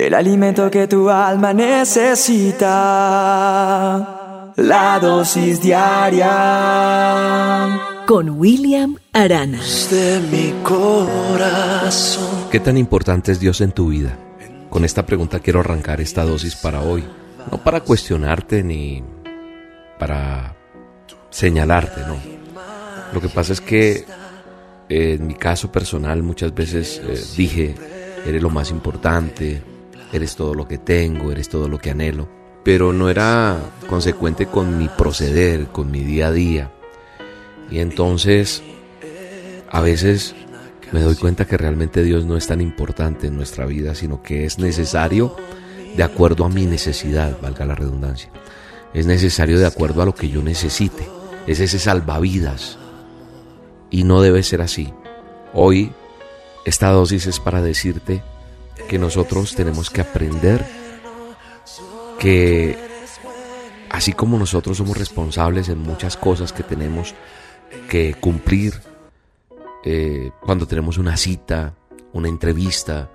el alimento que tu alma necesita, la dosis diaria. Con William Arana. De mi corazón. ¿Qué tan importante es Dios en tu vida? Con esta pregunta quiero arrancar esta dosis para hoy. No para cuestionarte ni para señalarte, no. Lo que pasa es que eh, en mi caso personal muchas veces eh, dije, eres lo más importante, eres todo lo que tengo, eres todo lo que anhelo, pero no era consecuente con mi proceder, con mi día a día. Y entonces, a veces me doy cuenta que realmente Dios no es tan importante en nuestra vida, sino que es necesario de acuerdo a mi necesidad, valga la redundancia. Es necesario de acuerdo a lo que yo necesite. Es ese salvavidas. Y no debe ser así. Hoy, esta dosis es para decirte que nosotros tenemos que aprender que así como nosotros somos responsables en muchas cosas que tenemos que cumplir, eh, cuando tenemos una cita, una entrevista,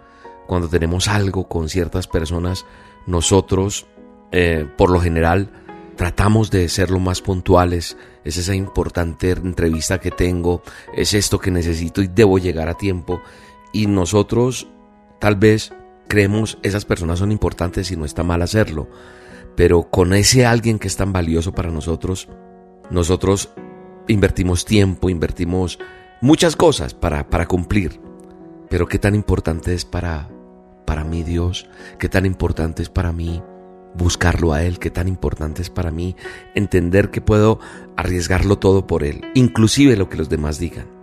cuando tenemos algo con ciertas personas, nosotros, eh, por lo general, tratamos de ser lo más puntuales. Es esa importante entrevista que tengo, es esto que necesito y debo llegar a tiempo. Y nosotros, tal vez, creemos esas personas son importantes y no está mal hacerlo. Pero con ese alguien que es tan valioso para nosotros, nosotros invertimos tiempo, invertimos muchas cosas para, para cumplir. Pero qué tan importante es para, para mí Dios, qué tan importante es para mí buscarlo a Él, qué tan importante es para mí entender que puedo arriesgarlo todo por Él, inclusive lo que los demás digan.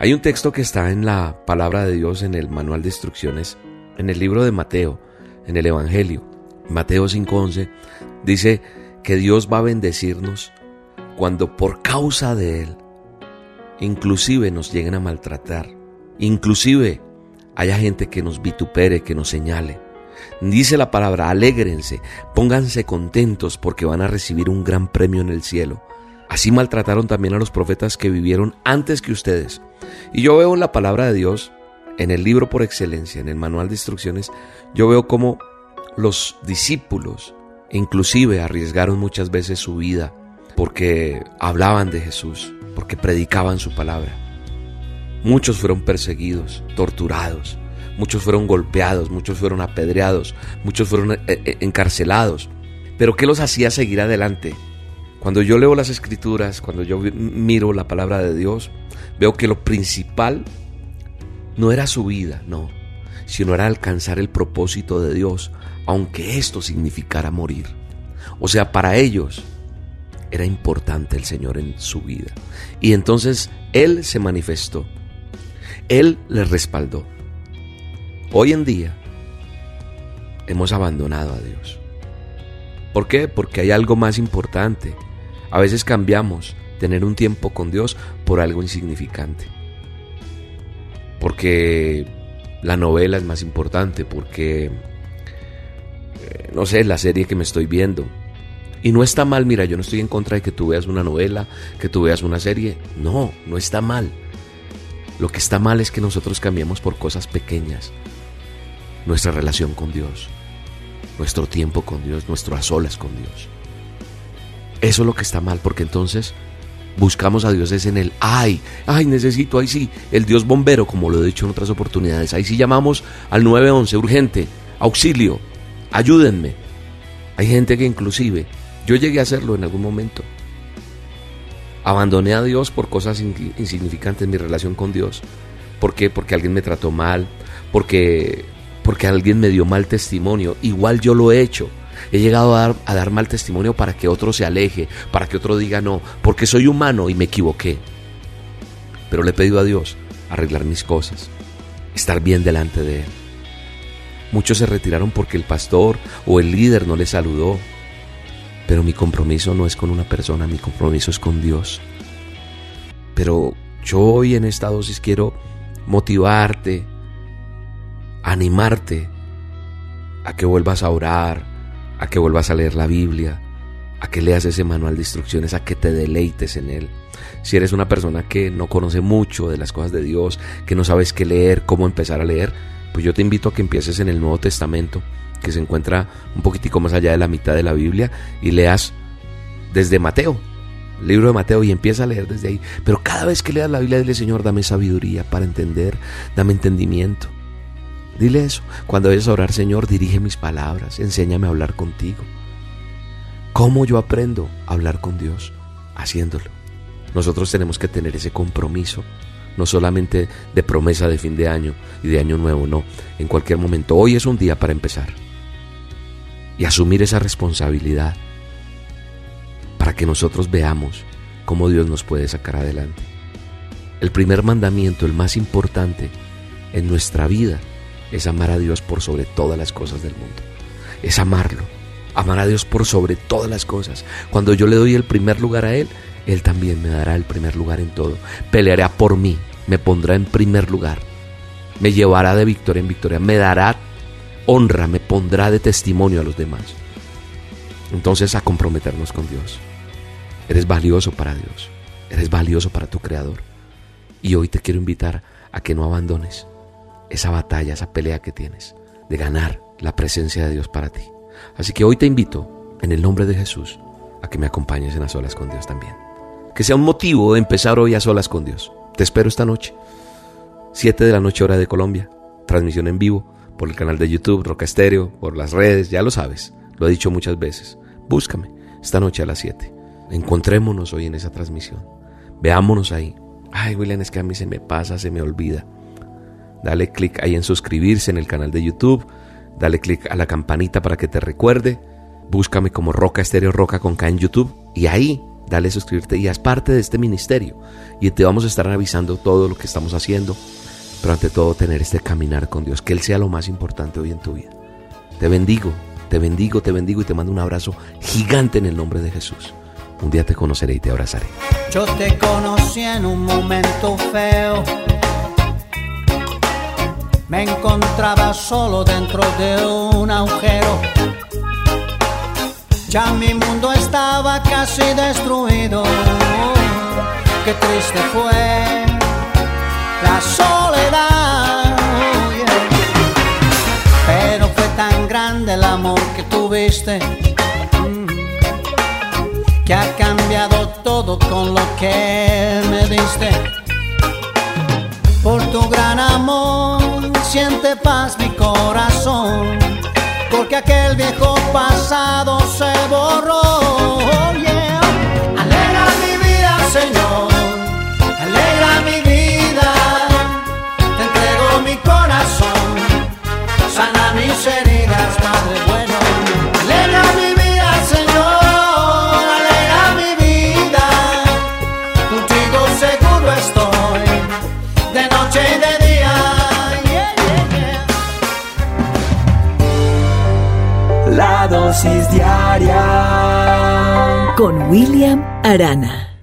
Hay un texto que está en la palabra de Dios en el manual de instrucciones, en el libro de Mateo, en el Evangelio, Mateo 5:11, dice que Dios va a bendecirnos cuando por causa de Él, inclusive nos lleguen a maltratar, inclusive haya gente que nos vitupere, que nos señale. Dice la palabra, alégrense, pónganse contentos porque van a recibir un gran premio en el cielo. Así maltrataron también a los profetas que vivieron antes que ustedes. Y yo veo en la palabra de Dios, en el libro por excelencia, en el manual de instrucciones, yo veo cómo los discípulos inclusive arriesgaron muchas veces su vida porque hablaban de Jesús, porque predicaban su palabra. Muchos fueron perseguidos, torturados, muchos fueron golpeados, muchos fueron apedreados, muchos fueron eh, eh, encarcelados. Pero ¿qué los hacía seguir adelante? Cuando yo leo las escrituras, cuando yo miro la palabra de Dios, veo que lo principal no era su vida, no, sino era alcanzar el propósito de Dios, aunque esto significara morir. O sea, para ellos era importante el Señor en su vida. Y entonces Él se manifestó. Él les respaldó. Hoy en día hemos abandonado a Dios. ¿Por qué? Porque hay algo más importante. A veces cambiamos tener un tiempo con Dios por algo insignificante. Porque la novela es más importante, porque, eh, no sé, la serie que me estoy viendo. Y no está mal, mira, yo no estoy en contra de que tú veas una novela, que tú veas una serie. No, no está mal. Lo que está mal es que nosotros cambiamos por cosas pequeñas nuestra relación con Dios, nuestro tiempo con Dios, nuestro a solas con Dios. Eso es lo que está mal, porque entonces buscamos a Dios es en el ay, ay, necesito, ay sí, el Dios bombero, como lo he dicho en otras oportunidades. Ahí sí llamamos al 911, urgente, auxilio, ayúdenme. Hay gente que inclusive, yo llegué a hacerlo en algún momento. Abandoné a Dios por cosas insignificantes en mi relación con Dios. ¿Por qué? Porque alguien me trató mal, porque, porque alguien me dio mal testimonio. Igual yo lo he hecho. He llegado a dar, mal testimonio para que otro se aleje, para que otro diga no, porque soy humano y me equivoqué. Pero le he pedido a Dios arreglar mis cosas, estar bien delante de Él. Muchos se retiraron porque el pastor o el líder no les saludó, pero mi compromiso no es con una persona, mi compromiso es con Dios. Pero yo hoy en esta dosis quiero motivarte, animarte a que vuelvas a orar, a que vuelvas a leer la Biblia, a que leas ese manual de instrucciones, a que te deleites en él. Si eres una persona que no conoce mucho de las cosas de Dios, que no sabes qué leer, cómo empezar a leer, pues yo te invito a que empieces en el Nuevo Testamento que se encuentra un poquitico más allá de la mitad de la Biblia, y leas desde Mateo, libro de Mateo, y empieza a leer desde ahí. Pero cada vez que leas la Biblia, dile, Señor, dame sabiduría para entender, dame entendimiento. Dile eso. Cuando vayas a orar, Señor, dirige mis palabras, enséñame a hablar contigo. ¿Cómo yo aprendo a hablar con Dios? Haciéndolo. Nosotros tenemos que tener ese compromiso, no solamente de promesa de fin de año y de año nuevo, no, en cualquier momento. Hoy es un día para empezar y asumir esa responsabilidad para que nosotros veamos cómo Dios nos puede sacar adelante. El primer mandamiento, el más importante en nuestra vida, es amar a Dios por sobre todas las cosas del mundo. Es amarlo, amar a Dios por sobre todas las cosas. Cuando yo le doy el primer lugar a Él, él también me dará el primer lugar en todo. Peleará por mí, me pondrá en primer lugar. Me llevará de victoria en victoria, me dará honra, me pondrá de testimonio a los demás. Entonces a comprometernos con Dios. Eres valioso para Dios, eres valioso para tu Creador. Y hoy te quiero invitar a que no abandones esa batalla, esa pelea que tienes de ganar la presencia de Dios para ti. Así que hoy te invito, en el nombre de Jesús, a que me acompañes en las olas con Dios también que sea un motivo de empezar hoy a solas con Dios. Te espero esta noche. 7 de la noche hora de Colombia. Transmisión en vivo por el canal de YouTube, Roca Estéreo, por las redes, ya lo sabes. Lo he dicho muchas veces. Búscame esta noche a las 7. Encontrémonos hoy en esa transmisión. Veámonos ahí. Ay, William, es que a mí se me pasa, se me olvida. Dale clic ahí en suscribirse en el canal de YouTube. Dale clic a la campanita para que te recuerde. Búscame como Roca Estéreo Roca con K en YouTube. Y ahí dale suscribirte y haz parte de este ministerio. Y te vamos a estar avisando todo lo que estamos haciendo, pero ante todo tener este caminar con Dios, que Él sea lo más importante hoy en tu vida. Te bendigo, te bendigo, te bendigo y te mando un abrazo gigante en el nombre de Jesús. Un día te conoceré y te abrazaré. Yo te conocí en un momento feo. Me encontraba solo dentro de un agujero ya mi mundo estaba casi destruido. Qué triste fue la soledad. Pero fue tan grande el amor que tuviste que ha cambiado todo con lo que me diste. Por tu gran amor siente paz mi corazón porque aquel viejo pasado se borró. Oh. Con William Arana.